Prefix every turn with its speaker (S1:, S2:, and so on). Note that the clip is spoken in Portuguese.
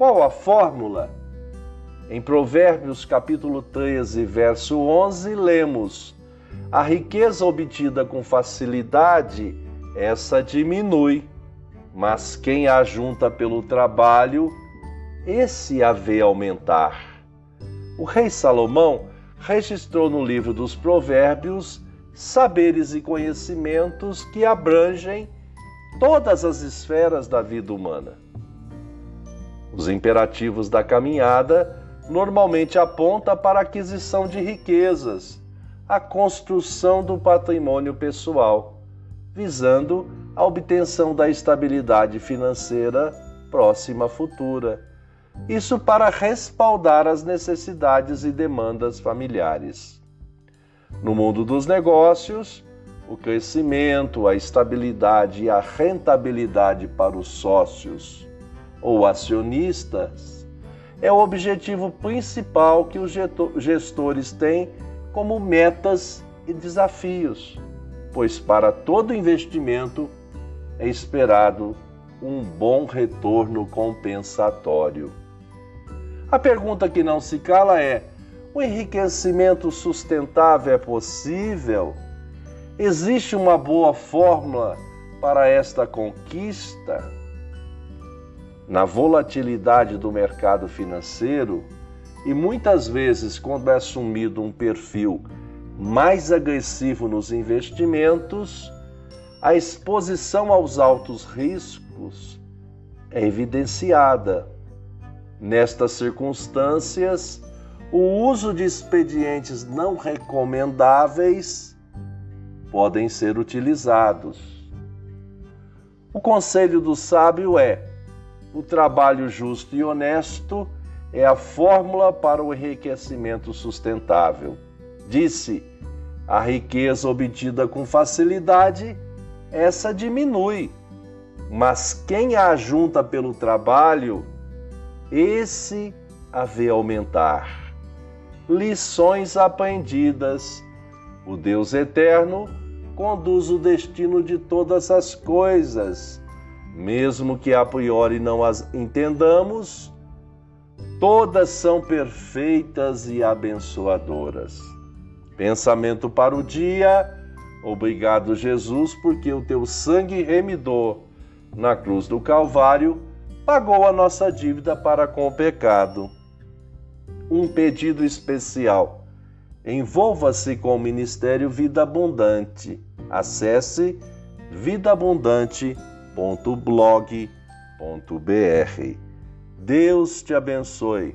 S1: Qual a fórmula? Em Provérbios capítulo 13, verso 11, lemos: A riqueza obtida com facilidade, essa diminui, mas quem a junta pelo trabalho, esse a vê aumentar. O rei Salomão registrou no livro dos Provérbios saberes e conhecimentos que abrangem todas as esferas da vida humana. Os imperativos da caminhada normalmente apontam para a aquisição de riquezas, a construção do patrimônio pessoal, visando a obtenção da estabilidade financeira próxima futura. Isso para respaldar as necessidades e demandas familiares. No mundo dos negócios, o crescimento, a estabilidade e a rentabilidade para os sócios ou acionistas é o objetivo principal que os gestores têm como metas e desafios, pois para todo investimento é esperado um bom retorno compensatório. A pergunta que não se cala é: o enriquecimento sustentável é possível? Existe uma boa fórmula para esta conquista? Na volatilidade do mercado financeiro e muitas vezes quando é assumido um perfil mais agressivo nos investimentos, a exposição aos altos riscos é evidenciada. Nestas circunstâncias, o uso de expedientes não recomendáveis podem ser utilizados. O conselho do sábio é: o trabalho justo e honesto é a fórmula para o enriquecimento sustentável. Disse: a riqueza obtida com facilidade, essa diminui, mas quem a ajunta pelo trabalho, esse a vê aumentar. Lições aprendidas. O Deus eterno conduz o destino de todas as coisas, mesmo que a priori não as entendamos, todas são perfeitas e abençoadoras. Pensamento para o dia. Obrigado, Jesus, porque o teu sangue remidor na cruz do Calvário pagou a nossa dívida para com o pecado. Um pedido especial. Envolva-se com o Ministério Vida Abundante Acesse vidaabundante.blog.br. Deus te abençoe.